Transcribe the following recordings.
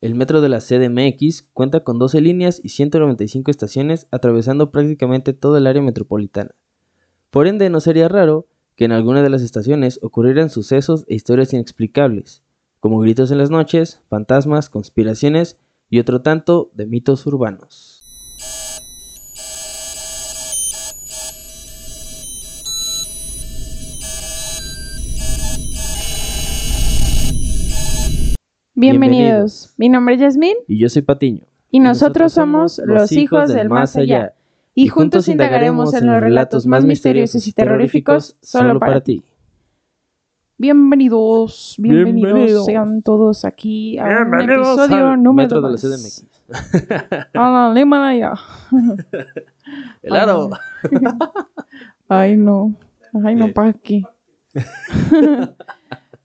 El metro de la CDMX cuenta con 12 líneas y 195 estaciones atravesando prácticamente todo el área metropolitana. Por ende, no sería raro que en alguna de las estaciones ocurrieran sucesos e historias inexplicables, como gritos en las noches, fantasmas, conspiraciones y otro tanto de mitos urbanos. Bienvenidos. Mi nombre es Yasmín. Y yo soy Patiño. Y nosotros, somos los hijos del más allá. Y juntos indagaremos en los relatos más misteriosos y terroríficos solo para ti. Bienvenidos, bienvenidos, sean todos aquí a un episodio número Metro de la CDMX. A la Himalaya. Helado. Ay, no. Ay, no, ¿para qué?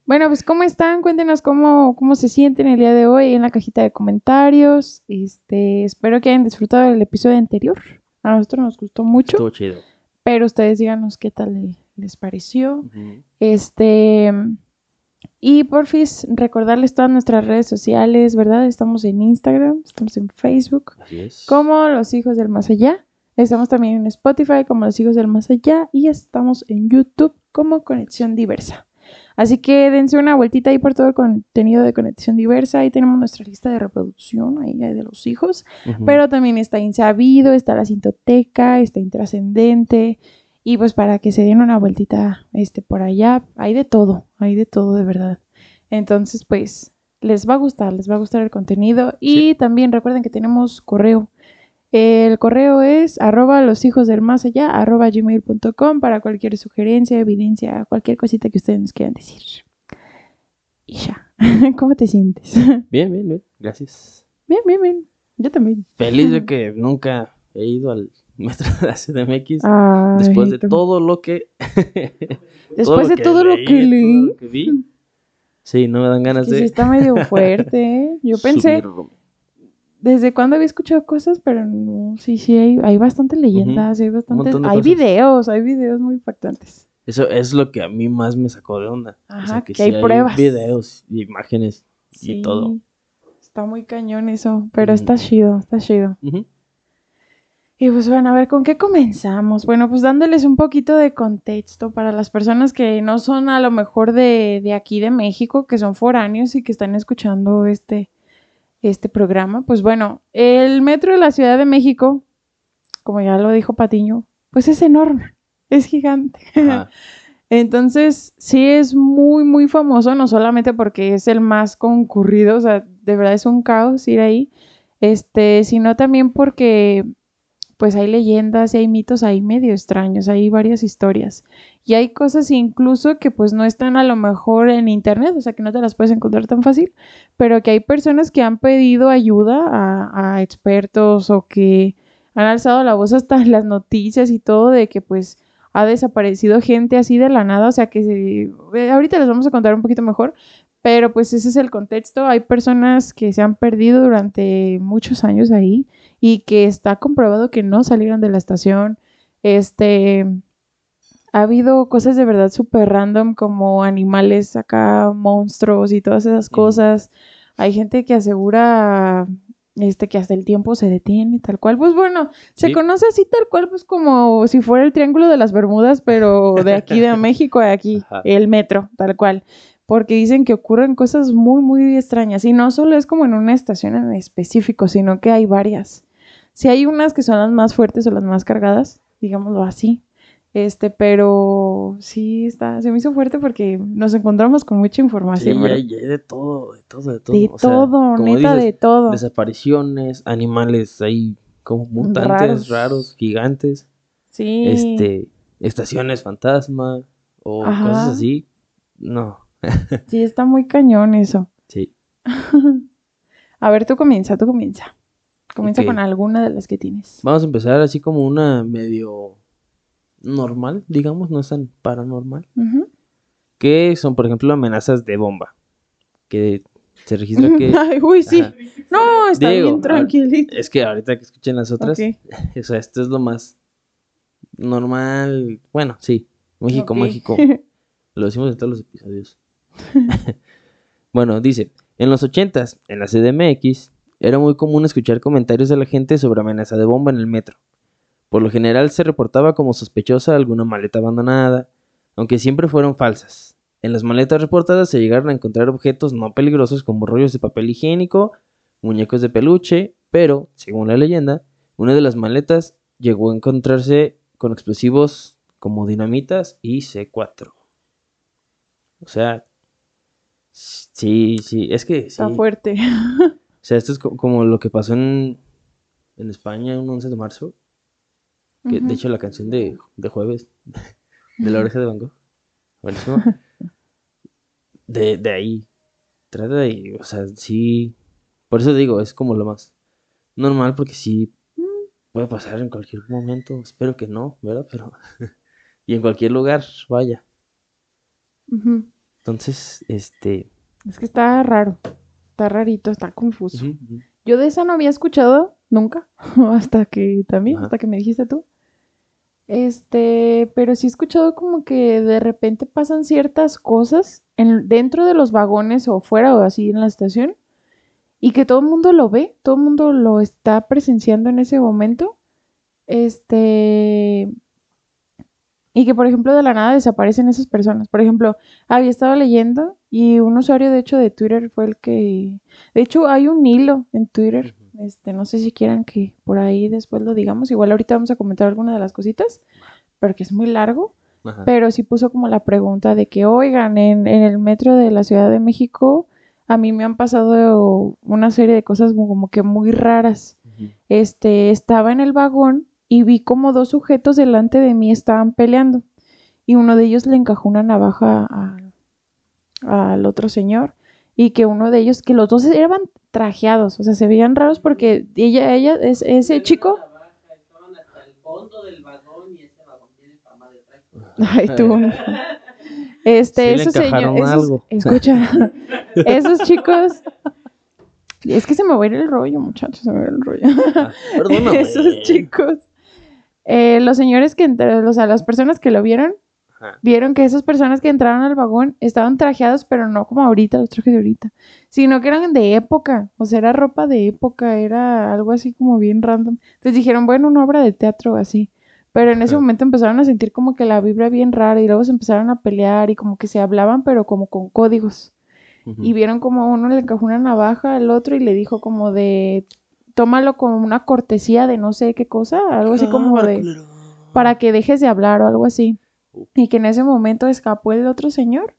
Bueno, pues ¿cómo están? Cuéntenos cómo, cómo se sienten el día de hoy en la cajita de comentarios. Este, espero que hayan disfrutado del episodio anterior. A nosotros nos gustó mucho. Estuvo chido. Pero ustedes díganos qué tal les pareció. Este, y por fin recordarles todas nuestras redes sociales, ¿verdad? Estamos en Instagram, estamos en Facebook, Así es. como Los Hijos del Más Allá. Estamos también en Spotify como Los Hijos del Más Allá y estamos en YouTube como Conexión Diversa. Así que dense una vueltita ahí por todo el contenido de Conexión Diversa. Ahí tenemos nuestra lista de reproducción ahí de los hijos. Pero también está Insabido, está la Cintoteca, está Intrascendente. Y pues para que se den una vueltita este, por allá, hay de todo, hay de todo de verdad. Entonces, pues les va a gustar, les va a gustar el contenido. Y también recuerden que tenemos correo. El correo es arroba los hijos del más allá, arroba gmail.com para cualquier sugerencia, evidencia, cualquier cosita que ustedes nos quieran decir. Y ya, ¿cómo te sientes? Bien, bien, bien. Gracias. Bien, bien, bien. Yo también. Feliz de que nunca he ido al metro de la CDMX. Ay, después de todo lo que. Después de todo lo que leí. todo lo que vi. Sí, no me dan ganas Que sí de. está medio fuerte, ¿eh? Yo pensé. ¿Desde cuándo había escuchado cosas? Pero no, sí, sí, hay, hay bastantes leyendas, hay bastantes, hay cosas. videos, hay videos muy impactantes. Eso es lo que a mí más me sacó de onda. Ajá, que hay pruebas. videos y imágenes Sí, y todo. Está muy cañón eso, pero está chido, está chido. Y pues bueno, a ver, ¿con qué comenzamos? Bueno, pues dándoles un poquito de contexto para las personas que no son a lo mejor de, de aquí de México, que son foráneos y que están escuchando este, este programa. Pues bueno, el metro de la Ciudad de México, como ya lo dijo Patiño, pues es enorme, es gigante. Ajá. Entonces, sí es muy, muy famoso, no solamente porque es el más concurrido, o sea, de verdad es un caos ir ahí, este, sino también porque pues hay leyendas y hay mitos ahí medio extraños, hay varias historias. Y hay cosas incluso que pues no están a lo mejor en internet, o sea que no te las puedes encontrar tan fácil, pero que hay personas que han pedido ayuda a, expertos o que han alzado la voz hasta las noticias y todo de que pues ha desaparecido gente así de la nada, o sea que se- eh, ahorita les vamos a contar un poquito mejor, pero pues ese es el contexto, hay personas que se han perdido durante muchos años ahí y que está comprobado que no salieron de la estación, este, ha habido cosas de verdad súper random como animales acá, monstruos y todas esas cosas, hay gente que asegura este que hasta el tiempo se detiene, tal cual. Pues bueno, se Sí. conoce así tal cual, pues como si fuera el Triángulo de las Bermudas, pero de aquí de México, de aquí, Ajá. el metro, tal cual. Porque dicen que ocurren cosas muy, muy extrañas. Y no solo es como en una estación en específico, sino que hay varias. Sí hay unas que son las más fuertes o las más cargadas, digámoslo así. Este, pero sí está, se me hizo fuerte porque nos encontramos con mucha Sí, información. hay de todo, de todo, de todo. de O sea, todo, neta, dices, de todo. Desapariciones, animales, hay como mutantes Raros. raros, gigantes, Sí. este, estaciones fantasma o Ajá. cosas así. No, Sí, está muy cañón eso. sí. A ver, tú comienza, tú comienza. Comienza con alguna de las que tienes. Vamos a empezar así como una medio normal, digamos, no es tan paranormal. Que son, por ejemplo, amenazas de bomba. Que se registra que... Ay, uy, sí. Ajá. No, está bien tranquilito. Es que ahorita que escuchen las otras, o sea, esto es lo más normal. Bueno, sí, México. México. Lo decimos en todos los episodios. bueno, dice, En los 80s, en la CDMX, era muy común escuchar comentarios de la gente sobre amenaza de bomba en el metro. Por lo general se reportaba como sospechosa alguna maleta abandonada, aunque siempre fueron falsas. En las maletas reportadas se llegaron a encontrar objetos no peligrosos como rollos de papel higiénico, muñecos de peluche, pero, según la leyenda, una de las maletas llegó a encontrarse con explosivos como dinamitas y C4. O sea, sí, sí, es que sí. Está fuerte. O sea, esto es co- como lo que pasó en, en España un 11 de marzo. Que, De hecho, la canción de, de jueves de la oreja de Van Gogh. Buenísimo. De, de ahí. Trata de ahí. O sea, sí. Por eso digo, es como lo más normal porque sí puede pasar en cualquier momento. Espero que no, ¿verdad? Pero. y en cualquier lugar, vaya. Entonces, este. Es que está raro. Está rarito, está confuso. Yo de esa no había escuchado nunca, hasta que también, Ajá. hasta que me dijiste tú. Este, pero sí he escuchado como que de repente pasan ciertas cosas en, dentro de los vagones o fuera o así en la estación y que todo el mundo lo ve, todo el mundo lo está presenciando en ese momento. Este, y que por ejemplo de la nada desaparecen esas personas. Por ejemplo, había estado leyendo y un usuario de hecho de Twitter fue el que de hecho, hay un hilo en Twitter. Este, no sé si quieran que por ahí después lo digamos. Igual ahorita vamos a comentar alguna de las cositas, porque es muy largo. Ajá. Pero sí puso como la pregunta de que, oigan, en, en el metro de la Ciudad de México, a mí me han pasado una serie de cosas como, como que muy raras. Este, estaba en el vagón y vi como dos sujetos delante de mí estaban peleando. Y uno de ellos le encajó una navaja al otro señor y que uno de ellos, que los dos eran trajeados, o sea, se veían raros porque ella, ella, es, ese chico, Estaban hasta el fondo del vagón y ese vagón tiene fama de traje. ay tú, este, Sí esos señores, escucha, esos chicos, es que se me va a ir el rollo, muchachos, se me va a ir el rollo. Ah, perdóname. esos chicos, eh, los señores que entraron, o sea, las personas que lo vieron, Ajá. vieron que esas personas que entraron al vagón estaban trajeados, pero no como ahorita, los trajes de ahorita, sino que eran de época, o sea, era ropa de época, era algo así como bien random. Entonces dijeron, bueno, una obra de teatro así. Pero en ese momento empezaron a sentir como que la vibra bien rara y luego se empezaron a pelear y como que se hablaban, pero como con códigos. Y vieron como uno le encajó una navaja al otro y le dijo como de, tómalo como una cortesía de no sé qué cosa, algo así como de para que dejes de hablar o algo así. Y que en ese momento escapó el otro señor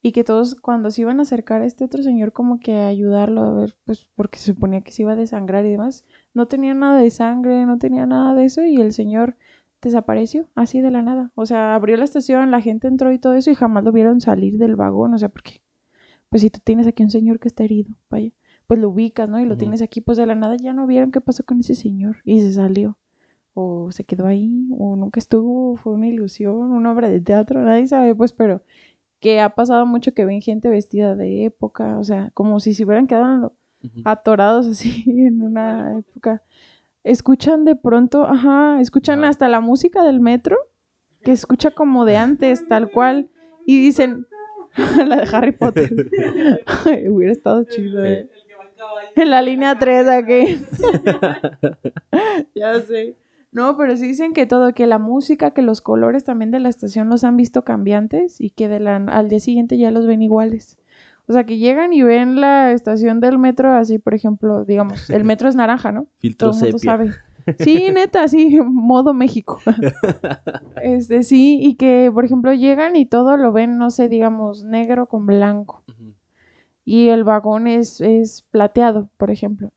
y que todos cuando se iban a acercar a este otro señor como que a ayudarlo a ver, pues porque se suponía que se iba a desangrar y demás, no tenía nada de sangre, no tenía nada de eso y el señor desapareció así de la nada. O sea, abrió la estación, la gente entró y todo eso y jamás lo vieron salir del vagón, o sea, porque pues si tú tienes aquí un señor que está herido, vaya, pues lo ubicas, ¿no? Y lo tienes aquí, pues de la nada ya no vieron qué pasó con ese señor y se salió o se quedó ahí, o nunca estuvo, fue una ilusión, una obra de teatro, nadie sabe, pues, pero que ha pasado mucho que ven gente vestida de época, o sea, como si se hubieran quedado atorados así en una época. Escuchan de pronto, ajá, escuchan hasta la música del metro, que escucha como de antes, tal cual, y dicen, la de Harry Potter. Ay, hubiera estado chido, eh. En la línea 3 aquí. ya sé. No, pero sí dicen que todo, que la música, que los colores también de la estación los han visto cambiantes y que de la, al día siguiente ya los ven iguales. O sea, que llegan y ven la estación del metro así, por ejemplo, digamos, el metro es naranja, ¿no? Filtro Todo el mundo sepia. sabe. Sí, neta, sí, modo México. Este, sí, y que, por ejemplo, llegan y todo lo ven, no sé, digamos, negro con blanco y el vagón es, es plateado, por ejemplo.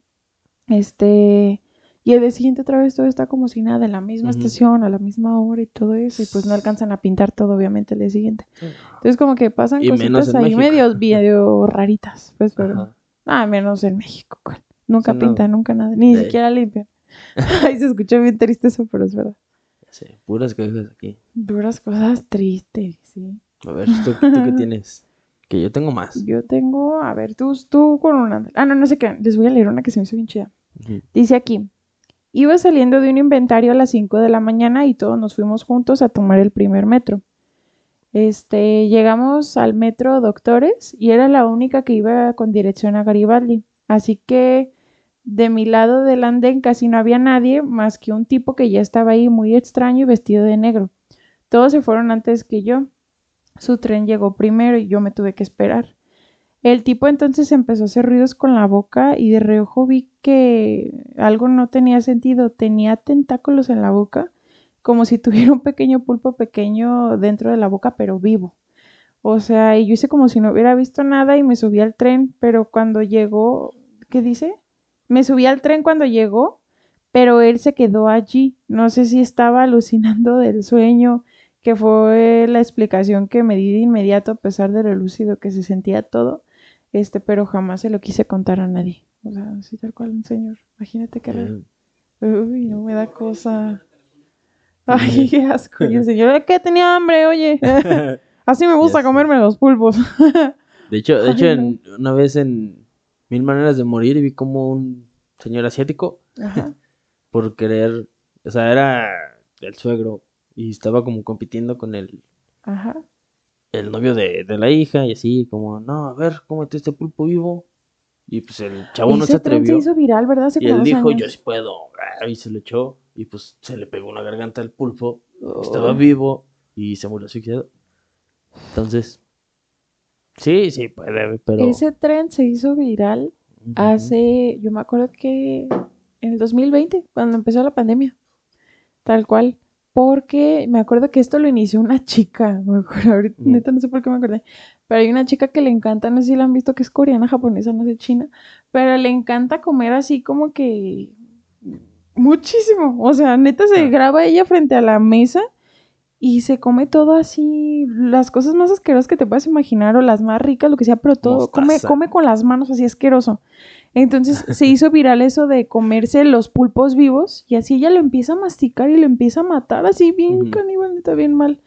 Este, y el día siguiente otra vez todo está como si nada, en la misma Ujú. estación, a la misma hora y todo eso, y pues no alcanzan a pintar todo, obviamente, el día siguiente. Entonces como que pasan Y cositas ahí medio, medio raritas, pues, pero... Ajá. Ah, menos en México. Nunca Sí, no. pintan, nunca nada, ni De- siquiera limpian. Ay, se escucha bien triste eso, pero es verdad. Sé, puras cosas aquí. Duras cosas tristes, sí. A ver, ¿tú, tú qué tienes? Que yo tengo más. Yo tengo, a ver, tú, tú con una... Ah, no, no sé qué, les voy a leer una que se me hizo bien chida. Ujú. Dice aquí, iba saliendo de un inventario a las 5 de la mañana y todos nos fuimos juntos a tomar el primer metro. Este, llegamos al metro Doctores y era la única que iba con dirección a Garibaldi. Así que de mi lado del andén casi no había nadie más que un tipo que ya estaba ahí muy extraño y vestido de negro. Todos se fueron antes que yo. Su tren llegó primero y yo me tuve que esperar. El tipo entonces empezó a hacer ruidos con la boca y de reojo vi que algo no tenía sentido. Tenía tentáculos en la boca, como si tuviera un pequeño pulpo pequeño dentro de la boca, pero vivo. O sea, y yo hice como si no hubiera visto nada y me subí al tren, pero cuando llegó, ¿qué dice? Me subí al tren cuando llegó, pero él se quedó allí. No sé si estaba alucinando del sueño, que fue la explicación que me di de inmediato a pesar de lo lúcido que se sentía todo, este, pero jamás se lo quise contar a nadie. O sea, así tal cual un señor. Imagínate que era... Uy, no me da cosa. Ay, qué asco. Y el señor, ¿qué? Tenía hambre, oye. Así me gusta comerme los pulpos. De hecho, de hecho en- una vez en Mil Maneras de Morir vi como un señor asiático Ajá. por querer, o sea, era el suegro y estaba como compitiendo con el, Ajá. El novio de, de la hija y así, como, no, a ver, cómete este pulpo vivo. Y pues el chavo no se tren se atrevió. hizo viral, ¿verdad? Hace Y él dijo, años. yo sí puedo. ah, Y se lo echó. Y pues se le pegó una garganta al pulpo. Oh. Estaba vivo y se murió asfixiado. Entonces, sí, sí puede, pero... Ese tren se hizo viral hace, yo me acuerdo que en el 2020, cuando empezó la pandemia, tal cual, porque me acuerdo que esto lo inició una chica, me acuerdo, ahorita Mm. neta no sé por qué me acordé, pero hay una chica que le encanta, no sé si la han visto, que es coreana, japonesa, no sé, china, pero le encanta comer así como que muchísimo, o sea, neta se Ah. graba ella frente a la mesa y se come todo así, las cosas más asquerosas que te puedas imaginar o las más ricas, lo que sea, pero todo, come, come con las manos así asqueroso. Entonces se hizo viral eso de comerse los pulpos vivos y así ella lo empieza a masticar y lo empieza a matar así bien caníbal, está bien mal.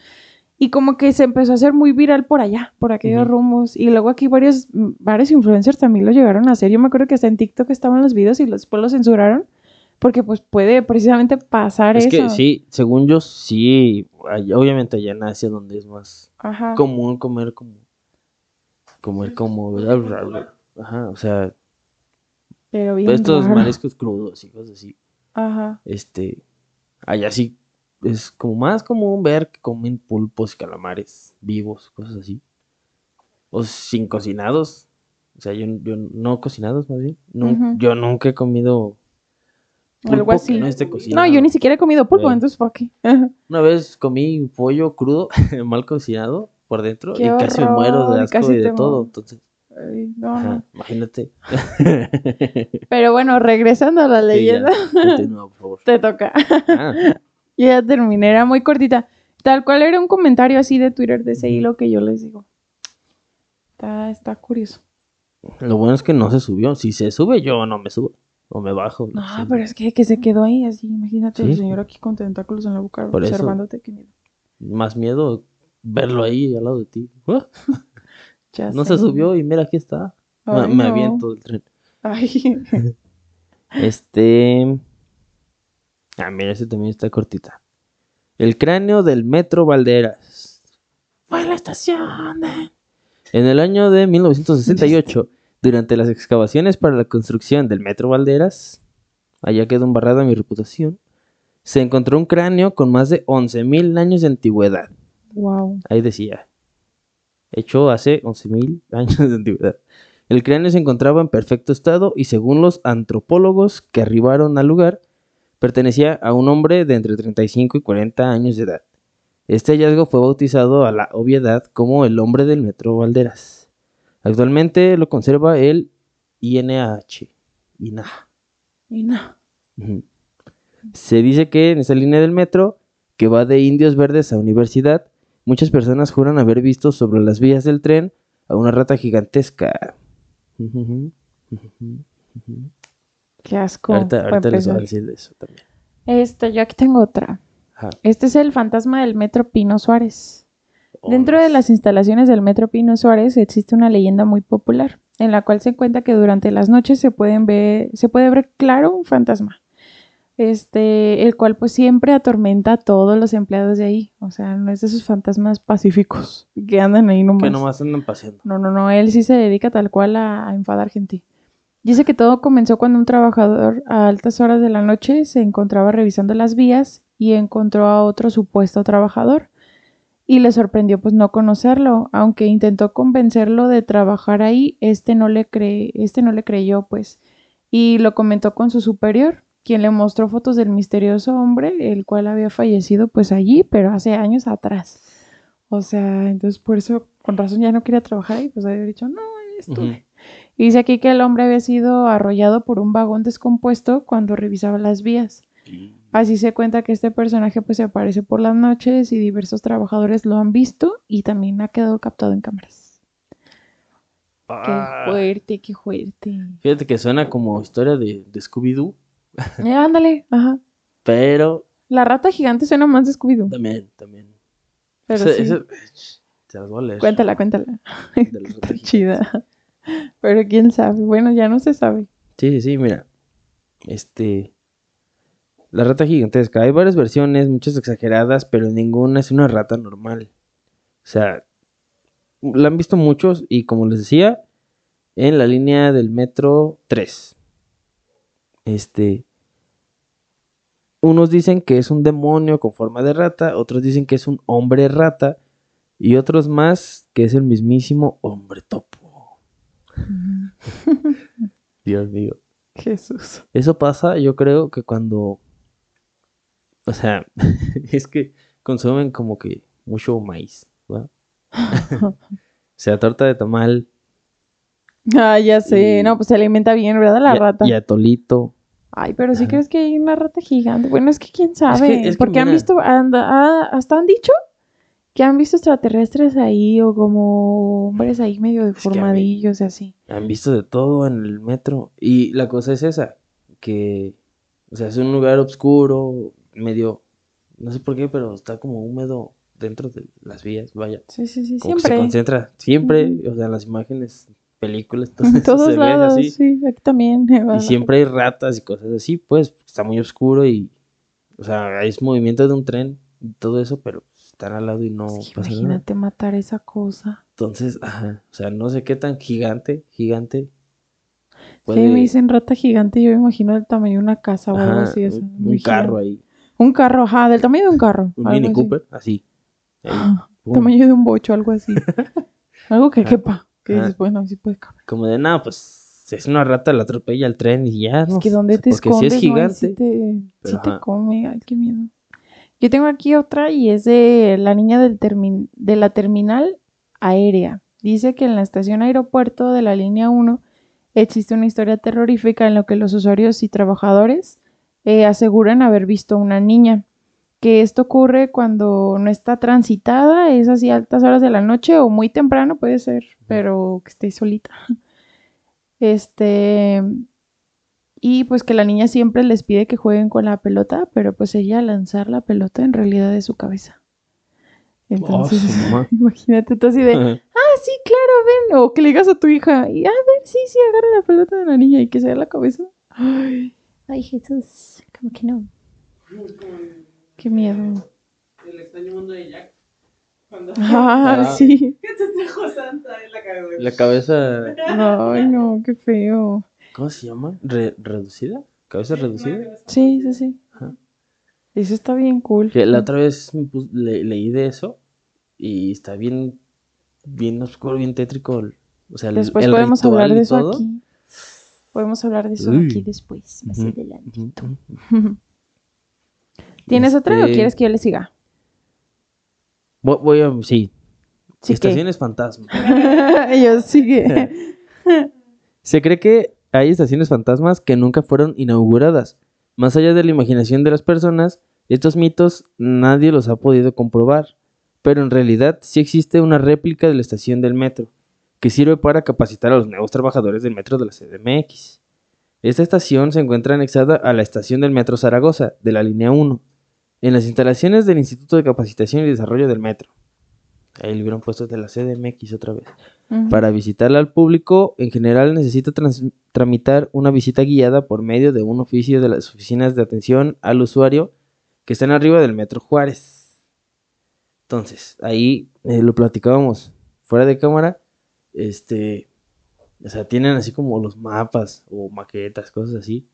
Y como que se empezó a hacer muy viral por allá, por aquellos Ujú. rumbos. Y luego aquí varios, varios influencers también lo llegaron a hacer. Yo me acuerdo que hasta en TikTok estaban los videos y los- después los censuraron. Porque pues puede precisamente pasar Es eso. que sí, según yo, sí. obviamente allá en Asia, donde es más Ajá. común comer como. Comer como. ¿verdad? Ajá, o sea, Pero bien estos raro. mariscos crudos y cosas así. Ajá. Este. Allá sí es como más común ver que comen pulpos y calamares vivos, cosas así. O sin cocinados. O sea, yo, yo no cocinados más bien. No. Yo nunca he comido Algo así. que no esté cocinado. No, yo ni siquiera he comido pulpo, Eh. entonces ¿para qué? Una vez comí pollo crudo, mal cocinado por dentro Qué y casi me muero de asco y de todo. Entonces, Ay, no, ajá, no. imagínate. Pero bueno, regresando a la Sí, ya, leyenda, continúa, por favor. te toca. Ah, Yo ya terminé, era muy cortita. Tal cual era un comentario así de Twitter de ese hilo que yo les digo. Está, está curioso. lo bueno es que no se subió. Si se sube, yo no me subo. O me bajo. No, sé. pero es que, que se quedó ahí así. Imagínate el Sí. señor aquí con tentáculos en la boca Por eso. observándote. Qué miedo. Más miedo verlo ahí al lado de ti. Ah, Ya no sé. se subió y mira, aquí está. Me- Ay, me no. aviento del tren. Ay, Este. Ah, mira, ese también está cortita. El cráneo del Metro Valderas. Fue la estación de... En el año de 1968, durante las excavaciones para la construcción del Metro Valderas, allá quedó embarrada mi reputación, se encontró un cráneo con más de 11.000 años de antigüedad. wow. Ahí decía, hecho hace 11.000 años de antigüedad. El cráneo se encontraba en perfecto estado y según los antropólogos que arribaron al lugar, pertenecía a un hombre de entre 35 y 40 años de edad. Este hallazgo fue bautizado a la obviedad como el hombre del metro Valderas. Actualmente lo conserva el INAH. INAH. Ujú. Se dice que en esa línea del metro, que va de Indios Verdes a Universidad, muchas personas juran haber visto sobre las vías del tren a una rata gigantesca. Qué asco. Ahorita, ahorita les voy a decir de eso también. Este, yo aquí tengo otra. Ajá. Este es el fantasma del Metro Pino Suárez. Dentro de las instalaciones del Metro Pino Suárez existe una leyenda muy popular, en la cual se cuenta que durante las noches se, pueden ver, se puede ver claro un fantasma. Este, el cual pues siempre atormenta a todos los empleados de ahí. O sea, no es de esos fantasmas pacíficos que andan ahí nomás. Que nomás andan paseando. No, no, no, él sí se dedica tal cual a, a enfadar gente. Dice que todo comenzó cuando un trabajador a altas horas de la noche se encontraba revisando las vías y encontró a otro supuesto trabajador y le sorprendió pues no conocerlo, aunque intentó convencerlo de trabajar ahí, este no le cree, este no le creyó pues y lo comentó con su superior, quien le mostró fotos del misterioso hombre, el cual había fallecido pues allí, pero hace años atrás. O sea, entonces por eso con razón ya no quería trabajar ahí, pues había dicho, "No, tú". Ujú. Y dice aquí que el hombre había sido arrollado por un vagón descompuesto cuando revisaba las vías. Así se cuenta que este personaje pues se aparece por las noches y diversos trabajadores lo han visto y también ha quedado captado en cámaras. Ah, Qué fuerte, qué fuerte. Fíjate que suena como historia de, de Scooby-Doo, Eh, ándale, ajá. pero La rata gigante suena más de Scooby-Doo. también, también. Pero Ese- sí. ese- te las voy a leer. Cuéntala, cuéntala. De Está ratojitos. chida. Pero quién sabe. Bueno, ya no se sabe. Sí, sí, sí, mira. Este. La rata gigantesca. Hay varias versiones, muchas exageradas, pero ninguna es una rata normal. O sea, la han visto muchos y como les decía, en la línea del metro 3. Este. Unos dicen que es un demonio con forma de rata, otros dicen que es un hombre rata y otros más que es el mismísimo hombre topo. Dios mío. Jesús. Eso pasa, yo creo que cuando, o sea, es que consumen como que mucho maíz, ¿va? o sea, torta de tamal Ah, ya sé. Y- No, pues se alimenta bien, ¿verdad? La y, rata. y atolito. Ay, pero sí Ajá. crees que hay una rata gigante. Bueno, es que quién sabe. es que Porque han mira. visto, anda- ah, hasta han dicho que han visto extraterrestres ahí o como hombres ahí medio deformadillos y así. Han visto de todo en el metro. Y la cosa es esa, que, o sea, es un lugar oscuro, medio, no sé por qué, pero está como húmedo dentro de las vías, vaya. Sí, sí, sí, Como que se siempre. concentra siempre, o sea, en las imágenes, películas, todo En eso todos se lados, así. sí, aquí también. Y siempre hay ratas y cosas así, pues está muy oscuro y, o sea, es movimiento de un tren y todo eso, pero están al lado y no nada. imagínate matar esa cosa. Entonces, ajá, o sea, no sé qué tan gigante, gigante. Sí, me dicen rata gigante, yo me imagino el tamaño de una casa o algo así. o sea, un, carro ahí, Un carro, ajá, del tamaño de un carro. un Mini así. Cooper, así. ahí, Ah. Tamaño de un bocho, algo así. algo que quepa. Que Ajá. dices, bueno, sí puede caber. Como de nada, pues es una rata, la atropella el tren y ya, ¿no? Es que donde te Porque escondes, si es no, gigante. sí te, pero sí te come, ay, qué miedo. Yo tengo aquí otra y es de la niña del termin- de la terminal aérea. Dice que en la estación aeropuerto de la línea 1 existe una historia terrorífica en la que los usuarios y trabajadores eh, aseguran haber visto una niña. Que esto ocurre cuando no está transitada, es así a altas horas de la noche o muy temprano puede ser, pero que esté solita. Este, y pues que la niña siempre les pide que jueguen con la pelota, pero pues ella lanzar la pelota en realidad es su cabeza. Entonces, Oh, ma- imagínate tú así de, ah, sí, claro, ven, o que le digas a tu hija, y a ver, sí, sí, agarra la pelota de la niña y que sea la cabeza. Ay, ay, Jesús, como que no, qué miedo. El extraño mundo de Jack. Cuando Ah, Ah. sí. ¿Qué te trajo Santa en la cabeza? La cabeza, Ay, no, qué feo. ¿cómo se llama? Re- ¿Reducida? ¿Cabeza reducida? Sí, sí, sí. Ajá. Eso está bien cool. Que la otra vez me pus- le- leí de eso y está bien, bien oscuro, bien tétrico. O sea, el, Después el podemos hablar de eso todo. aquí. Podemos hablar de eso Uy. aquí después, más adelante. ujú, ujú. ¿Tienes otra o Este, quieres que yo le siga? Voy, voy a, sí. Sí. Estaciones fantasma. yo sigue. Se cree que hay estaciones fantasmas que nunca fueron inauguradas. Más allá de la imaginación de las personas, estos mitos nadie los ha podido comprobar. Pero en realidad sí existe una réplica de la estación del metro, que sirve para capacitar a los nuevos trabajadores del metro de la CDMX. Esta estación se encuentra anexada a la estación del metro Zaragoza, de la línea 1, en las instalaciones del Instituto de Capacitación y Desarrollo del Metro. Ahí le hubieran puesto de la CDMX otra vez. Para visitarla al público, en general necesita tramitar una visita guiada por medio de un oficio de las oficinas de atención al usuario que están arriba del Metro Juárez. Entonces, ahí eh, lo platicábamos fuera de cámara. Este, o sea, tienen así como los mapas o maquetas, cosas así,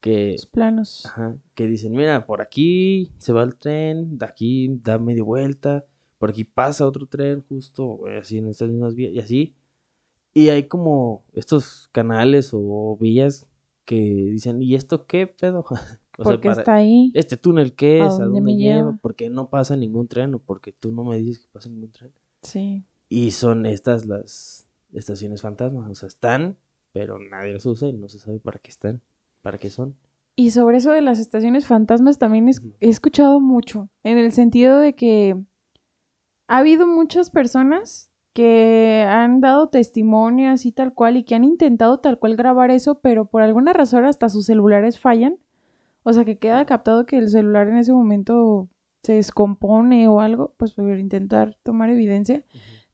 que, Los planos. ajá, que dicen, mira, por aquí se va el tren, de aquí da media vuelta, por aquí pasa otro tren justo, eh, así en estas mismas vías, y así. Y hay como estos canales o vías que dicen, ¿y esto qué pedo? O sea, porque está ahí. ¿Este túnel qué ¿A es? ¿A dónde dónde me lleva? lleva? ¿Por qué no pasa ningún tren? ¿O porque tú no me dices que pasa ningún tren? Sí. Y son estas las estaciones fantasmas. O sea, están, pero nadie las usa y no se sabe para qué están, para qué son. Y sobre eso de las estaciones fantasmas también es- he escuchado mucho, en el sentido de que ha habido muchas personas que han dado testimonio así tal cual y que han intentado tal cual grabar eso, pero por alguna razón hasta sus celulares fallan. O sea, que queda captado que el celular en ese momento se descompone o algo, pues por intentar tomar evidencia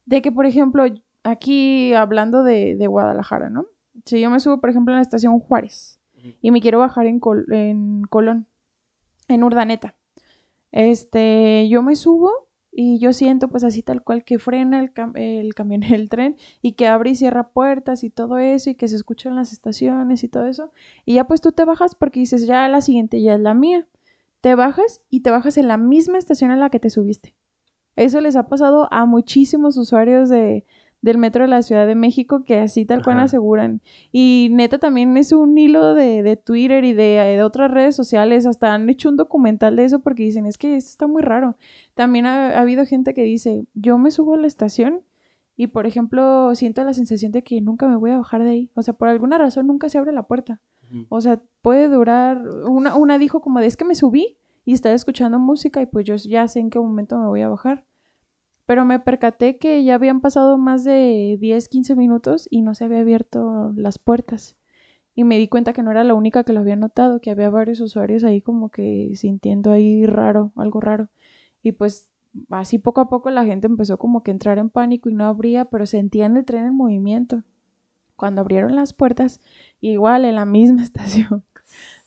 de que, por ejemplo, aquí hablando de, de Guadalajara, ¿no? Si yo me subo, por ejemplo, en la estación Juárez. Y me quiero bajar en, Col- en Colón, en Urdaneta, este, yo me subo y yo siento pues así tal cual que frena el, cam- el camión, el tren y que abre y cierra puertas y todo eso y que se escuchan las estaciones y todo eso. Y ya pues tú te bajas porque dices, ya la siguiente ya es la mía. Te bajas y te bajas en la misma estación en la que te subiste. Eso les ha pasado a muchísimos usuarios de, del metro de la Ciudad de México que así tal cual aseguran. Y neta también es un hilo de, de Twitter y de, de otras redes sociales. Hasta han hecho un documental de eso porque dicen, es que esto está muy raro. También ha, ha habido gente que dice, yo me subo a la estación y, por ejemplo, siento la sensación de que nunca me voy a bajar de ahí. O sea, por alguna razón nunca se abre la puerta. O sea, puede durar, una, una dijo como de es que me subí y estaba escuchando música y pues yo ya sé en qué momento me voy a bajar. Pero me percaté que ya habían pasado más de 10, 15 minutos y no se había abierto las puertas. Y me di cuenta que no era la única que lo había notado, que había varios usuarios ahí como que sintiendo ahí raro, algo raro. Y pues así poco a poco la gente empezó como que a entrar en pánico y no abría, pero sentían el tren en movimiento. Cuando abrieron las puertas, igual en la misma estación,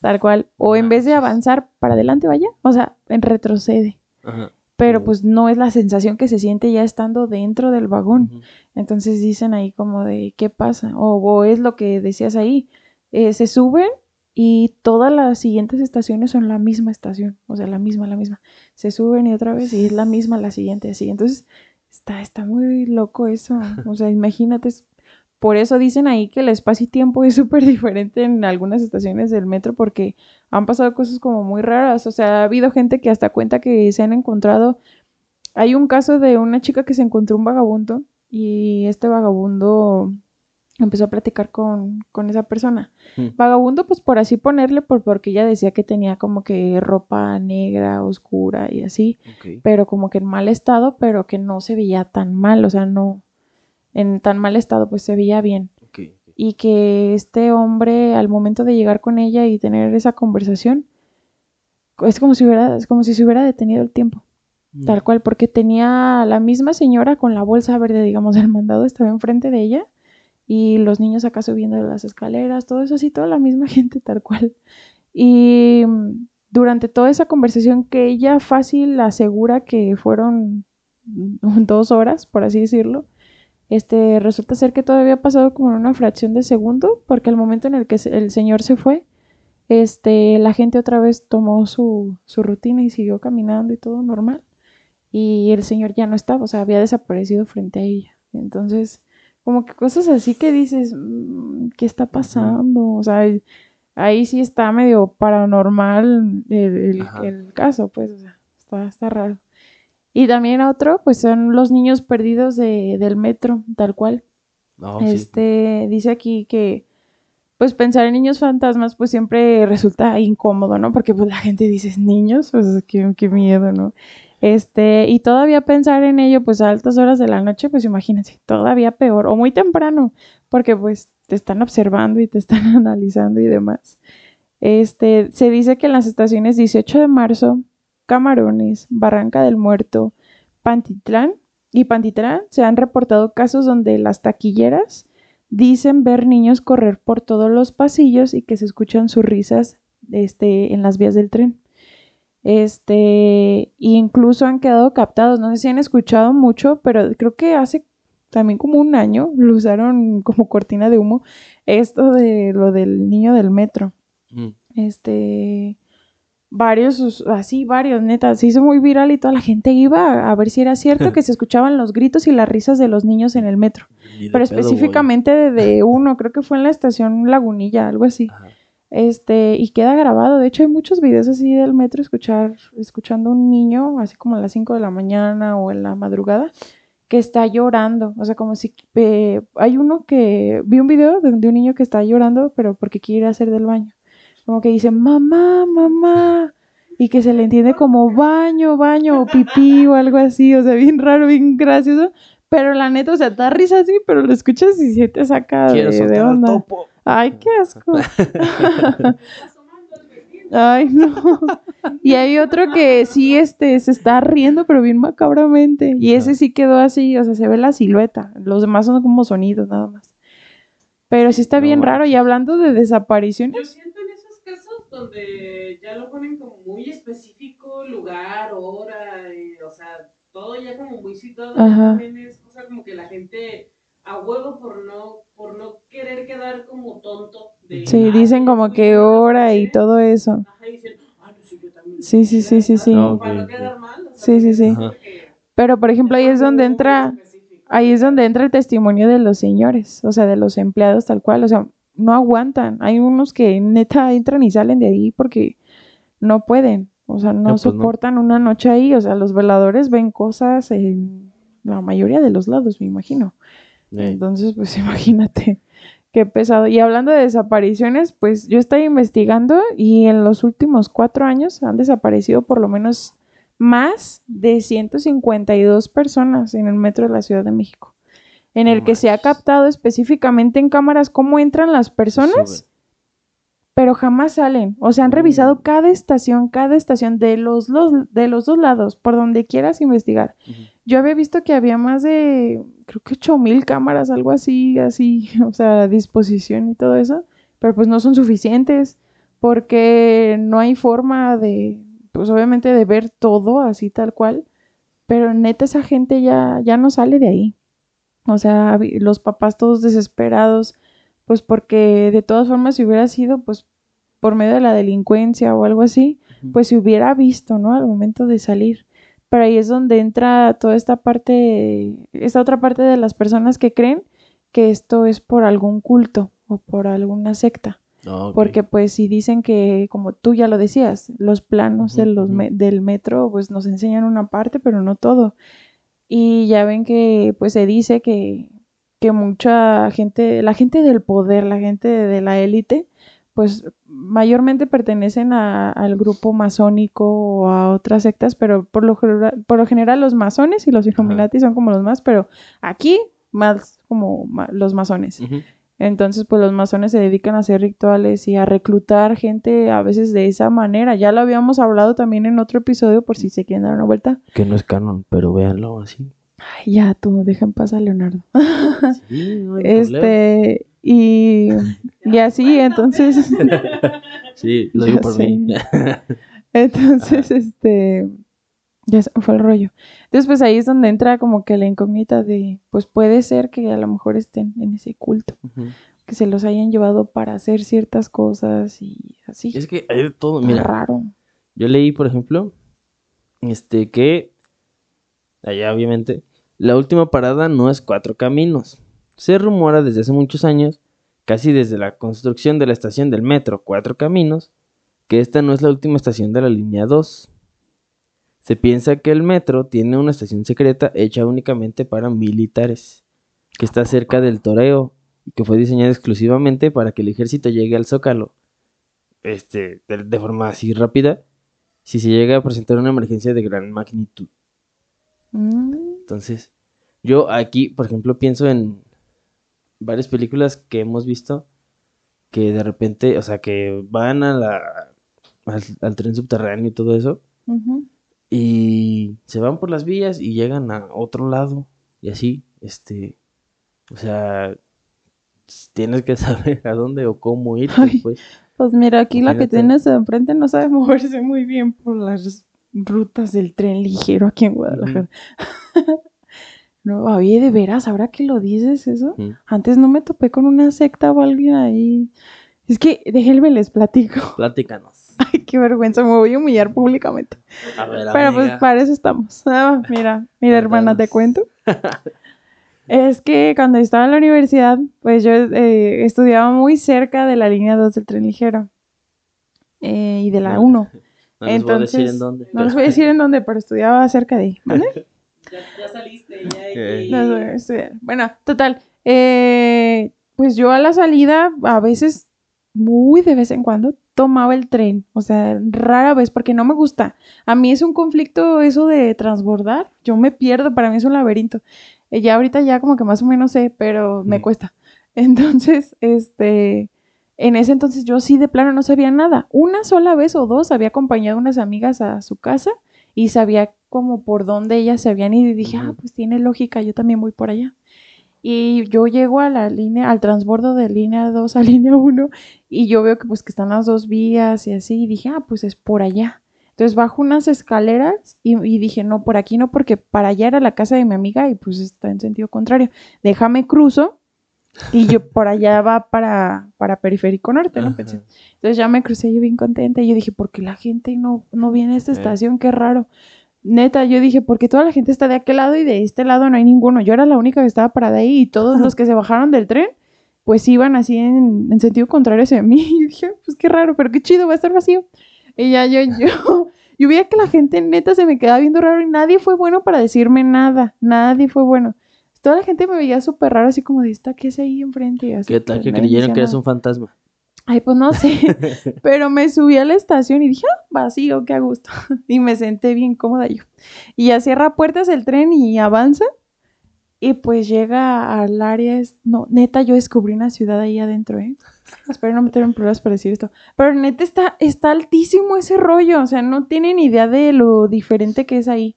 tal cual, o en vez de avanzar para adelante vaya, o sea, en retrocede. Ajá. Pero pues no es la sensación que se siente ya estando dentro del vagón. Entonces dicen ahí como de, ¿qué pasa? O, o es lo que decías ahí, eh, se suben y todas las siguientes estaciones son la misma estación, o sea, la misma, la misma. Se suben y otra vez y es la misma la siguiente, así. Entonces está, está muy loco eso. O sea, imagínate, es- por eso dicen ahí que el espacio y tiempo es súper diferente en algunas estaciones del metro porque han pasado cosas como muy raras. O sea, ha habido gente que hasta cuenta que se han encontrado. Hay un caso de una chica que se encontró un vagabundo y este vagabundo empezó a platicar con, con esa persona. Mm. Vagabundo, pues por así ponerle, por, porque ella decía que tenía como que ropa negra, oscura y así, pero como que en mal estado, pero que no se veía tan mal, o sea, no, en tan mal estado, pues se veía bien. Y que este hombre al momento de llegar con ella y tener esa conversación es como si hubiera es como si se hubiera detenido el tiempo. Tal cual porque tenía la misma señora con la bolsa verde digamos del mandado estaba enfrente de ella y los niños acá subiendo las escaleras todo eso así toda la misma gente tal cual. Y mm, durante toda esa conversación que ella fácil asegura que fueron mm, dos horas por así decirlo este, resulta ser que todavía ha pasado como en una fracción de segundo, porque al momento en el que el señor se fue, este, la gente otra vez tomó su, su rutina y siguió caminando y todo normal. Y el señor ya no estaba, o sea, había desaparecido frente a ella. Entonces, como que cosas así que dices, "Mm, ¿qué está pasando? O sea, ahí sí está medio paranormal el, el caso, pues, o sea, está, está raro. Y también otro, pues son los niños perdidos de, del metro, tal cual. No, sí. este dice aquí que pues pensar en niños fantasmas pues siempre resulta incómodo, ¿no? Porque pues la gente dice niños, pues qué, qué miedo, ¿no? Este, y todavía pensar en ello pues a altas horas de la noche, pues imagínense, todavía peor o muy temprano, porque pues te están observando y te están analizando y demás. Este, se dice que en las estaciones 18 de marzo, Camarones, Barranca del Muerto, Pantitlán y Pantitlán se han reportado casos donde las taquilleras dicen ver niños correr por todos los pasillos y que se escuchan sus risas este, en las vías del tren. Este, incluso han quedado captados, no sé si han escuchado mucho, pero creo que hace también como un año lo usaron como cortina de humo, esto de lo del niño del metro. Mm. Este, varios, así, varios, neta, se hizo muy viral y toda la gente iba a, ver si era cierto que se escuchaban los gritos y las risas de los niños en el metro. Pero específicamente de, de uno, creo que fue en la estación Lagunilla, algo así. Ajá. Este, y queda grabado. De hecho, hay muchos videos así del metro escuchar, escuchando un niño, así como a las 5 de la mañana o en la madrugada, que está llorando. O sea, como si eh, hay uno que vi un video de, de un niño que está llorando, pero porque quiere ir a hacer del baño. Como que dice, mamá, mamá. Y que se le entiende como baño, baño, o pipí o algo así. O sea, bien raro, bien gracioso. Pero la neta, o sea, da risa así, pero lo escuchas y se te saca Quiero de, onda. topo. Ay, qué asco. Ay, no. Y hay otro que sí, este, se está riendo, pero bien macabramente. Y ese sí quedó así, o sea, se ve la silueta. Los demás son como sonidos, nada más. Pero sí está No bien raro. Y hablando de Yo desapariciones, siento esos casos donde ya lo ponen como muy específico, lugar, hora, y, o sea, todo ya como muy Ajá. También es cosa como que la gente a huevo por no, por no querer quedar como tonto. De, sí, "Ah, dicen como que hora y qué". todo eso. Ajá, y dicen, ah, no, sí, yo también. Sí, sí, sí, sí, sí. Ah, Para no ok. quedar mal. o sea, Sí, sí, sí. que- Pero, por ejemplo, ahí es donde entra... específico. Ahí es donde entra el testimonio de los señores, o sea, de los empleados tal cual, o sea, no aguantan. Hay unos que neta entran y salen de ahí porque no pueden, o sea, no, No, pues no. soportan una noche ahí, o sea, los veladores ven cosas en la mayoría de los lados, me imagino. Entonces, pues imagínate qué pesado. Y hablando de desapariciones, pues yo estoy investigando y en los últimos cuatro años han desaparecido por lo menos más de 152 personas en el metro de la Ciudad de México, en el No que se ha captado específicamente en cámaras cómo entran las personas, pero jamás salen. O sea, han Mm. revisado cada estación, cada estación de los, los- de los dos lados, por donde quieras investigar. Yo había visto que había más de, creo que ocho mil cámaras, algo así, así, o sea, a disposición y todo eso, pero pues no son suficientes porque no hay forma de, pues obviamente de ver todo así tal cual, pero neta esa gente ya, ya no sale de ahí. O sea, los papás todos desesperados, pues porque de todas formas si hubiera sido, pues por medio de la delincuencia o algo así, pues se hubiera visto, ¿no? Al momento de salir. Pero ahí es donde entra toda esta parte, esta otra parte de las personas que creen que esto es por algún culto o por alguna secta. Ah. Porque pues si dicen que, como tú ya lo decías, los planos de Ujú, los me- ujú. del metro pues nos enseñan una parte, pero no todo. Y ya ven que pues se dice que, que mucha gente, la gente del poder, la gente de la élite, pues mayormente pertenecen a- al grupo masónico o a otras sectas, pero por lo, general- por lo general los masones y los Illuminati son como los más, pero aquí más como ma- los masones. Ujú. Entonces, pues los masones se dedican a hacer rituales y a reclutar gente a veces de esa manera. Ya lo habíamos hablado también en otro episodio por si se quieren dar una vuelta. Que no es canon, pero véanlo así. Ay, ya tú, dejen pasar a Leonardo. Sí, no hay problema. Este, y, y así, entonces, Sí, lo digo por sé. mí. entonces, este, ya fue el rollo. Entonces, pues ahí es donde entra como que la incógnita de, pues puede ser que a lo mejor estén en ese culto, que se los hayan llevado para hacer ciertas cosas y así. Es que hay de todo, Está mira. raro. Yo leí, por ejemplo, este que allá obviamente la última parada no es Cuatro Caminos. Se rumora desde hace muchos años, casi desde la construcción de la estación del metro Cuatro Caminos, que esta no es la última estación de la línea 2. Se piensa que el metro tiene una estación secreta hecha únicamente para militares, que está cerca del Toreo y que fue diseñada exclusivamente para que el ejército llegue al Zócalo, este, de, de forma así rápida, si se llega a presentar una emergencia de gran magnitud. Mm, Entonces, yo aquí, por ejemplo, pienso en varias películas que hemos visto que de repente, o sea, que van a la, al, al tren subterráneo y todo eso. Y se van por las vías y llegan a otro lado y así, este, o sea, tienes que saber a dónde o cómo ir. Pues. Pues mira, aquí la que tienes enfrente no sabe moverse muy bien por las rutas del tren ligero aquí en Guadalajara. no, oye, de veras, ahora que lo dices eso, antes no me topé con una secta o alguien ahí. Es que déjenme les platico. Platícanos. Ay, qué vergüenza, me voy a humillar públicamente. A ver, Pero pues para eso estamos. Ah, mira, mira, hermana, te cuento. Es que cuando estaba en la universidad, pues yo eh, estudiaba muy cerca de la línea 2 del tren ligero eh, y de la 1. No les voy a decir en dónde. No les voy a decir en dónde, pero estudiaba cerca de ahí. ¿vale? Ya, ya saliste, ya hay que- No, no, estudiar. Bueno, total. eh, pues yo a la salida, a veces, muy de vez en cuando, tomaba el tren. O sea, rara vez, porque no me gusta. A mí es un conflicto eso de transbordar. Yo me pierdo, para mí es un laberinto. Eh, ya ahorita ya como que más o menos sé, pero me Mm. cuesta. Entonces, este, en ese entonces yo sí de plano no sabía nada. Una sola vez o dos había acompañado a unas amigas a su casa y sabía como por dónde ellas se habían ido y dije, ah, pues tiene lógica, yo también voy por allá. Y yo llego a la línea, al transbordo de línea 2 a línea 1 y yo veo que pues que están las dos vías y así y dije, ah, pues es por allá. Entonces bajo unas escaleras y, y dije, no, por aquí no, porque para allá era la casa de mi amiga y pues está en sentido contrario. Déjame cruzo y yo por allá va para, para Periférico Norte, ¿no? Ajá. Pensé. Entonces ya me crucé yo bien contenta y yo dije, ¿por qué la gente no, no viene a esta estación? Qué raro. Neta, yo dije, porque toda la gente está de aquel lado y de este lado no hay ninguno. Yo era la única que estaba parada ahí y todos los que se bajaron del tren, pues iban así en, en sentido contrario hacia mí. Y yo dije, pues qué raro, pero qué chido, va a estar vacío. Y ya yo, yo, yo veía que la gente neta se me quedaba viendo raro y nadie fue bueno para decirme nada. Nadie fue bueno. Toda la gente me veía súper raro, así como de esta que es ahí enfrente. y así, ¿Qué tal que creyeron que eres un fantasma? Ay, pues no sé. Pero me subí a la estación y dije, ah, vacío, qué a gusto. Y me senté bien cómoda yo. Y ya cierra puertas el tren y avanza. Y pues llega al área. es- No, neta, yo descubrí una ciudad ahí adentro, ¿eh? Espero no meterme en problemas para decir esto. Pero neta está, está altísimo ese rollo. O sea, no tienen idea de lo diferente que es ahí.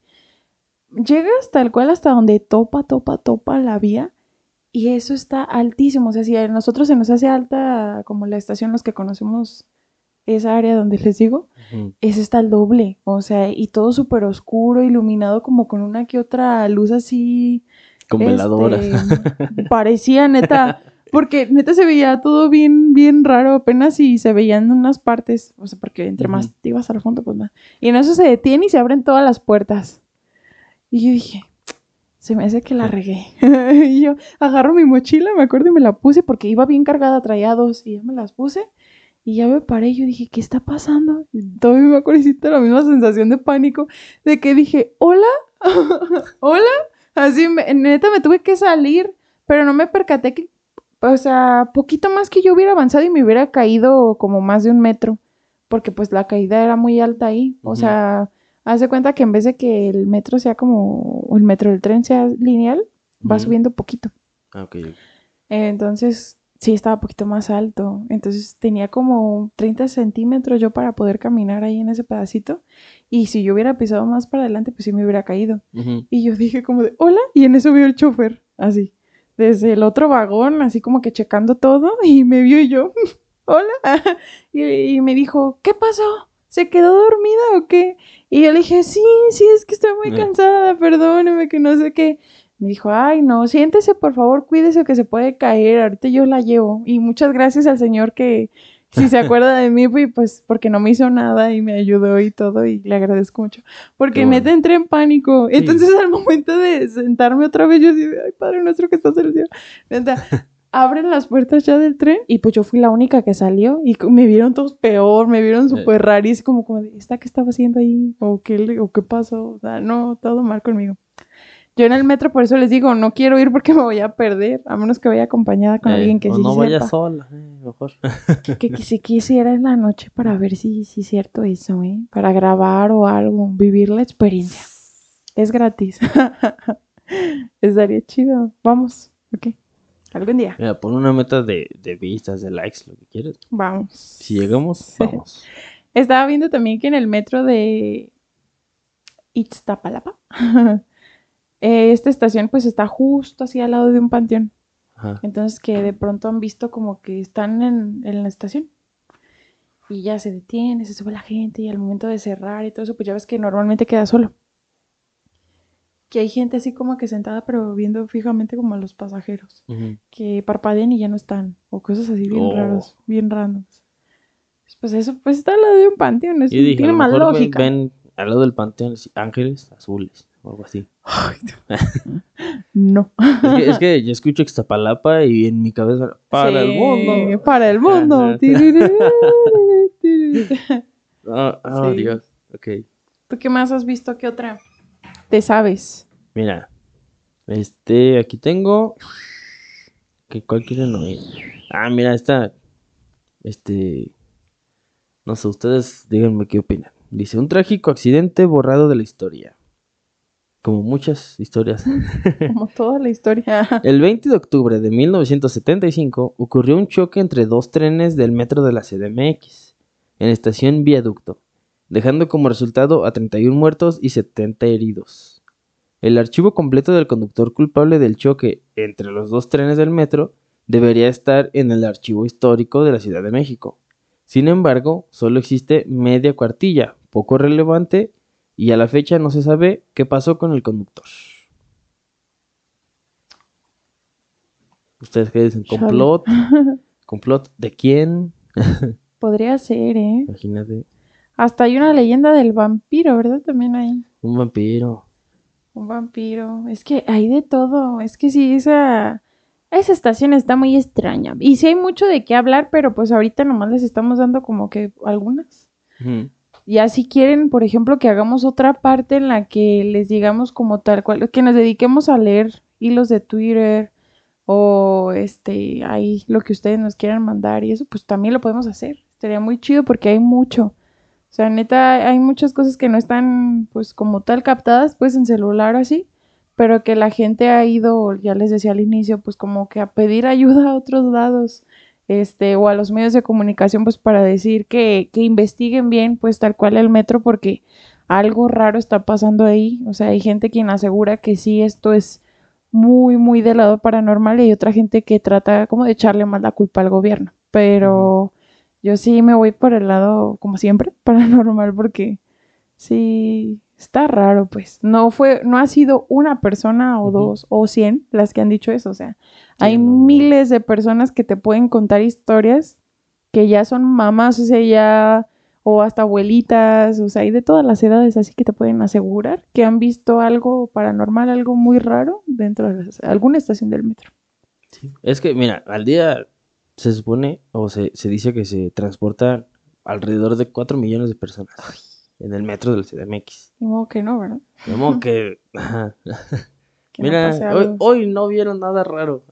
Llegas tal cual hasta donde topa, topa, topa la vía. Y eso está altísimo. O sea, si a nosotros se nos hace alta como la estación, los que conocemos esa área donde les digo, Ujú. ese está al doble. O sea, y todo súper oscuro, iluminado como con una que otra luz así. Con veladoras. este, parecía neta. Porque neta se veía todo bien, bien raro, apenas si se veían unas partes, o sea, porque entre más Ujú. te ibas al fondo, pues más. Y en eso se detiene y se abren todas las puertas. Y yo dije, se me hace que la regué. y yo agarro mi mochila, me acuerdo y me la puse porque iba bien cargada, traía dos y ya me las puse. Y ya me paré y yo dije, ¿qué está pasando? Y todavía me acuerdo la misma sensación de pánico de que dije, hola, hola. Así, me- neta, me tuve que salir, pero no me percaté que, o sea, poquito más que yo hubiera avanzado y me hubiera caído como más de un metro, porque pues la caída era muy alta ahí. O sea, haz de cuenta que en vez de que el metro sea como, o el metro del tren sea lineal, va subiendo poquito. Ah, ok. Entonces, sí, estaba un poquito más alto. Entonces, tenía como 30 centímetros yo para poder caminar ahí en ese pedacito. Y si yo hubiera pisado más para adelante, pues sí me hubiera caído. Y yo dije como de, hola, y en eso vio el chofer, así, desde el otro vagón, así como que checando todo, y me vio y yo, hola, y, y me dijo, ¿qué pasó? ¿Se quedó dormida o qué? Y yo le dije, sí, sí, es que estoy muy Eh. cansada, perdóneme, que no sé qué. Me dijo, ay, no, siéntese, por favor, cuídese que se puede caer, ahorita yo la llevo. Y muchas gracias al señor que, si se acuerda de mí, pues, pues, porque no me hizo nada y me ayudó y todo, y le agradezco mucho. Porque bueno. neta entré en pánico. Entonces, al momento de sentarme otra vez, yo de, ay, Padre nuestro que estás en el cielo. Neta, abren las puertas ya del tren y pues yo fui la única que salió y me vieron todos peor, me vieron súper rarísimo, como de, ¿esta qué estaba haciendo ahí? ¿O qué, o qué pasó? O sea, no, todo mal conmigo. Yo en el metro, por eso les digo, no quiero ir porque me voy a perder, a menos que vaya acompañada con Eh, alguien que o sí no vaya sepa. sola, eh, mejor. Que, que si quisiera en la noche para ver si si es cierto eso, ¿eh? Para grabar o algo, vivir la experiencia. Es gratis. Estaría chido. Vamos, ok. Algún día. Mira, pon una meta de, de vistas, de likes, lo que quieras. Vamos. Si llegamos, vamos. Estaba viendo también que en el metro de Ixtapalapa. Eh, esta estación pues está justo así al lado de un panteón. Ajá. Entonces que de pronto han visto como que están en, en la estación. Y ya se detiene, se sube la gente y al momento de cerrar y todo eso, pues ya ves que normalmente queda solo. Que hay gente así como que sentada pero viendo fijamente como a los pasajeros. Que parpadean y ya no están. O cosas así bien Oh. raros, bien randoms. Pues eso, pues está al lado de un panteón. Es, dije, tiene más mejor ven- lógica. ven al lado del panteón ángeles azules o algo así. No. Es que, es que yo escucho Ixtapalapa y en mi cabeza, para el mundo. Para el mundo. Ah, oh, Sí. Dios. Ok. ¿Tú qué más has visto? ¿Qué otra? Te sabes. Mira. Este, aquí tengo. ¿Qué, ¿Cuál quieren oír? Ah, mira, esta. Este. No sé, ustedes díganme qué opinan. Dice: Un trágico accidente borrado de la historia. Como muchas historias. Como toda la historia. El 20 de octubre de 1975 ocurrió un choque entre dos trenes del metro de la CDMX en estación Viaducto, dejando como resultado a 31 muertos y 70 heridos. El archivo completo del conductor culpable del choque entre los dos trenes del metro debería estar en el archivo histórico de la Ciudad de México. Sin embargo, solo existe media cuartilla, poco relevante, y a la fecha no se sabe qué pasó con el conductor. ¿Ustedes qué dicen? ¿Complot? ¿Complot de quién? Podría ser, ¿eh? Imagínate, Hasta hay una leyenda del vampiro, ¿verdad? También hay un vampiro. un vampiro. Es que hay de todo. Es que sí, esa, esa estación está muy extraña. Y sí hay mucho de qué hablar, pero pues ahorita nomás les estamos dando como que algunas. Ujú. Ya si quieren, por ejemplo, que hagamos otra parte en la que les digamos como tal cual, que nos dediquemos a leer hilos de Twitter o este, ahí lo que ustedes nos quieran mandar y eso, pues también lo podemos hacer. Estaría muy chido porque hay mucho. O sea, neta, hay muchas cosas que no están pues como tal captadas pues en celular así, pero que la gente ha ido, ya les decía al inicio, pues como que a pedir ayuda a otros lados este, o a los medios de comunicación, pues para decir que, que investiguen bien, pues tal cual el metro, porque algo raro está pasando ahí. O sea, hay gente quien asegura que sí, esto es muy, muy del lado paranormal y hay otra gente que trata como de echarle más la culpa al gobierno. Pero yo sí me voy por el lado, como siempre, paranormal, porque sí, está raro, pues. No fue, no ha sido una persona o dos o cien las que han dicho eso, o sea, hay miles de personas que te pueden contar historias que ya son mamás, o sea, ya, o hasta abuelitas, o sea, hay de todas las edades, así que te pueden asegurar que han visto algo paranormal, algo muy raro dentro de las- alguna estación del metro. Sí. Es que, mira, al día se supone o se, se dice que se transportan alrededor de 4 millones de personas en el metro del CDMX. Ni modo que no, ¿verdad? Que... ajá. Que Mira, hoy, no vieron nada raro.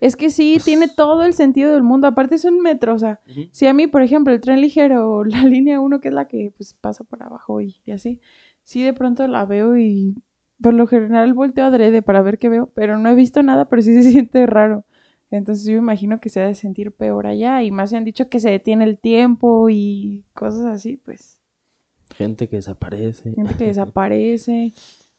Es que sí, tiene todo el sentido del mundo. Aparte es un metro, o sea, si a mí, por ejemplo, el tren ligero, o la línea 1, que es la que pues pasa por abajo y, y así, sí de pronto la veo y por lo general volteo adrede para ver qué veo, pero no he visto nada, pero sí se siente raro. Entonces yo me imagino que se ha de sentir peor allá y más se han dicho que se detiene el tiempo y cosas así, pues Gente que desaparece. gente que desaparece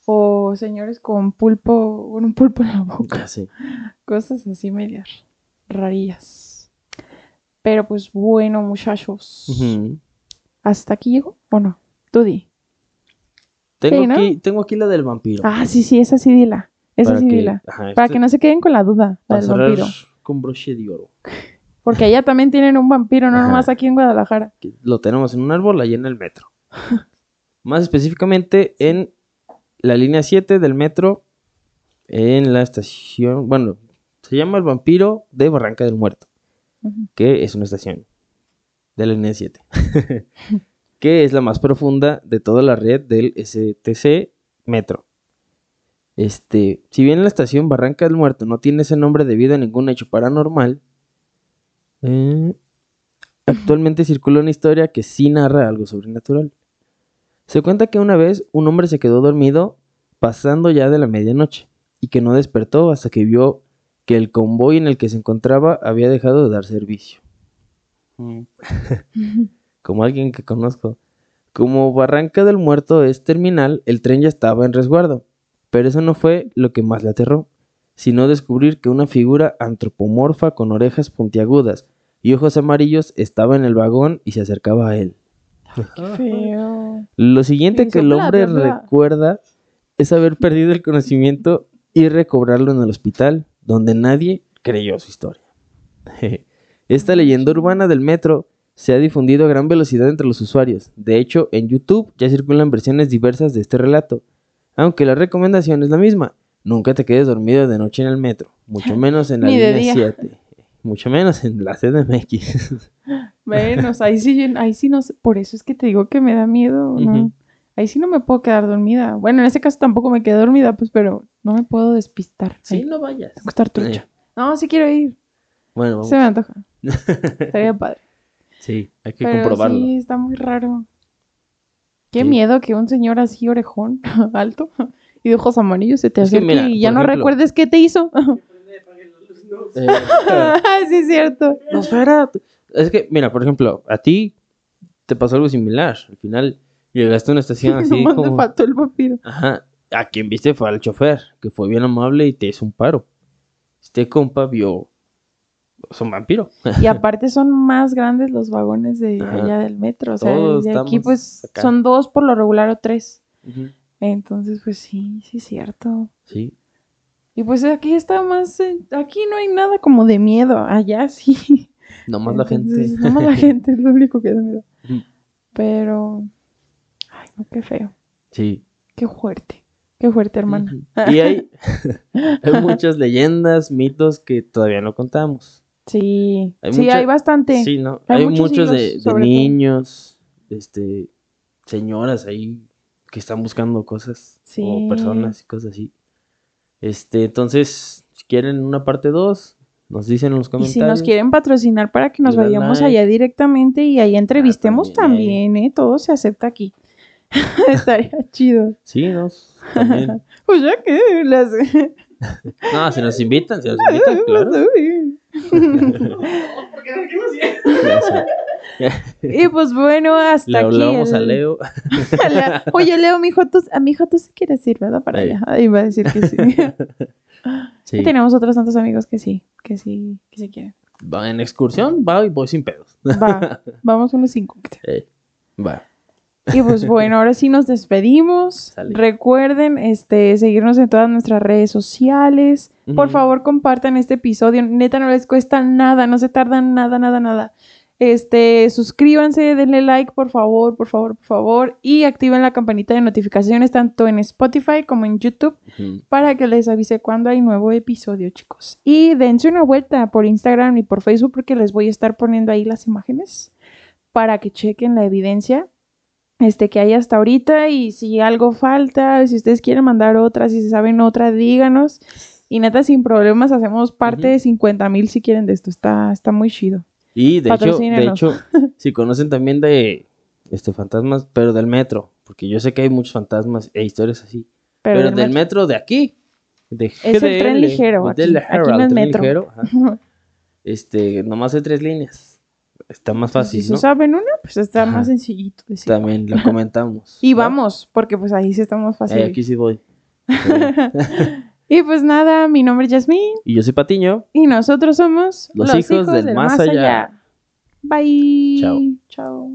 o señores con pulpo, con un pulpo en la boca. Cosas así medias rarillas. Pero pues bueno, muchachos. ¿Hasta aquí llegó o no? Tú di. Tengo, Sí, ¿no? aquí, tengo aquí la del vampiro. Ah, sí, sí, esa sí dila. Esa Para sí que- dila. ajá, Para este- que no se queden con la duda, la del vampiro. con broche de oro. Porque allá también tienen un vampiro, no Ajá. nomás aquí en Guadalajara. Lo tenemos en un árbol allá en el metro. Más específicamente en la línea 7 del metro, en la estación, bueno, se llama el vampiro de Barranca del Muerto, que es una estación de la línea 7, que es la más profunda de toda la red del STC Metro. Este, si bien la estación Barranca del Muerto no tiene ese nombre debido a ningún hecho paranormal, eh, actualmente circula una historia que sí narra algo sobrenatural. Se cuenta que una vez un hombre se quedó dormido pasando ya de la medianoche y que no despertó hasta que vio que el convoy en el que se encontraba había dejado de dar servicio. Como alguien que conozco. Como Barranca del Muerto es terminal, el tren ya estaba en resguardo. Pero eso no fue lo que más le aterró, sino descubrir que una figura antropomorfa con orejas puntiagudas y ojos amarillos estaba en el vagón y se acercaba a él. Feo. Lo siguiente que el hombre recuerda es haber perdido el conocimiento y recobrarlo en el hospital, donde nadie creyó su historia. Esta leyenda urbana del metro se ha difundido a gran velocidad entre los usuarios. De hecho, en YouTube ya circulan versiones diversas de este relato, aunque la recomendación es la misma. Nunca te quedes dormido de noche en el metro, mucho menos en la línea día. 7, mucho menos en la CDMX. Menos, ahí sí, ahí sí no sé. Por eso es que te digo que me da miedo. Ahí sí no me puedo quedar dormida. Bueno, en este caso tampoco me quedé dormida, pues, pero no me puedo despistar. sí, Ahí, no vayas. tengo que estar trucha. Eh, No, sí quiero ir. Bueno, vamos. Se me antoja. Estaría padre. Sí, hay que Pero comprobarlo. sí, está muy raro. Qué Sí. miedo que un señor así orejón, alto, y de ojos amarillos se te Es que acerque mira, y ya no ejemplo- recuerdes qué te hizo. Eh, sí, es cierto. No, espera. Es que, mira, por ejemplo, a ti te pasó algo similar. Al final llegaste a una estación así Nomás como... faltó el vampiro. Ajá. A quien viste fue al chofer, que fue bien amable y te hizo un paro. Este compa vio... Es un vampiro. Y aparte son más grandes los vagones de Ajá. allá del metro. O sea, Todos de aquí pues acá. son dos por lo regular o tres. Entonces, pues sí, sí es cierto. Sí. Y pues aquí está más, eh, aquí no hay nada como de miedo, allá sí. Nomás la gente... Entonces, Nomás la gente es lo único que da miedo. Pero, ay, no, qué feo, Sí. qué fuerte, qué fuerte, hermana. Y hay, hay muchas leyendas, mitos que todavía no contamos. Sí, Hay sí, mucha- hay bastante. Sí, ¿no? Hay Hay, muchos muchos de, niños, este, señoras ahí que están buscando cosas Sí. o personas y cosas así. Este, entonces, si quieren una parte 2, nos dicen en los Y comentarios. si nos quieren patrocinar para que nos vayamos like. allá directamente y ahí entrevistemos también, también, ¿eh? Todo se acepta aquí. Estaría chido. Sí, nos también. Pues ya que las... no, si nos invitan, si nos invitan, claro. Porque aquí. Y pues bueno, hasta Le aquí. hablamos a el- Leo. La- Oye, Leo, mi hijo, tú, a mi hijo tú sí quieres ir, ¿verdad? Para allá. Ahí va a decir que sí. Sí. Y tenemos otros tantos amigos que sí, que sí, que sí quieren. Va en excursión, va y voy sin pedos. Va, vamos unos cinco. Eh, va. Y pues bueno, ahora sí nos despedimos. Recuerden este, seguirnos en todas nuestras redes sociales. Por favor, compartan este episodio. Neta, no les cuesta nada, no se tardan nada, nada, nada. Este, suscríbanse, denle like, por favor, por favor, por favor. Y activen la campanita de notificaciones tanto en Spotify como en YouTube para que les avise cuando hay nuevo episodio, chicos. Y dense una vuelta por Instagram y por Facebook porque les voy a estar poniendo ahí las imágenes para que chequen la evidencia este que hay hasta ahorita y si algo falta, si ustedes quieren mandar otra, si se saben otra, díganos. Y neta, sin problemas, hacemos parte de 50 mil si quieren de esto. Está, está muy chido. Y de hecho, de hecho, si conocen también de este fantasmas, pero del metro, porque yo sé que hay muchos fantasmas e historias así, Pero, pero, del del metro- metro de aquí, de Es el tren ligero, aquí. Aquí no es tren metro. ligero, ajá. este, nomás hay tres líneas, está más fácil, si ¿no? saben una, pues está Ajá. más sencillito. decir. También lo comentamos. Y ¿no? vamos, porque pues ahí sí estamos Eh, fácil. aquí sí voy. Y pues nada, mi nombre es Yasmín y yo soy Patiño. y nosotros somos Los hijos del más allá. Bye. Chao. Chao.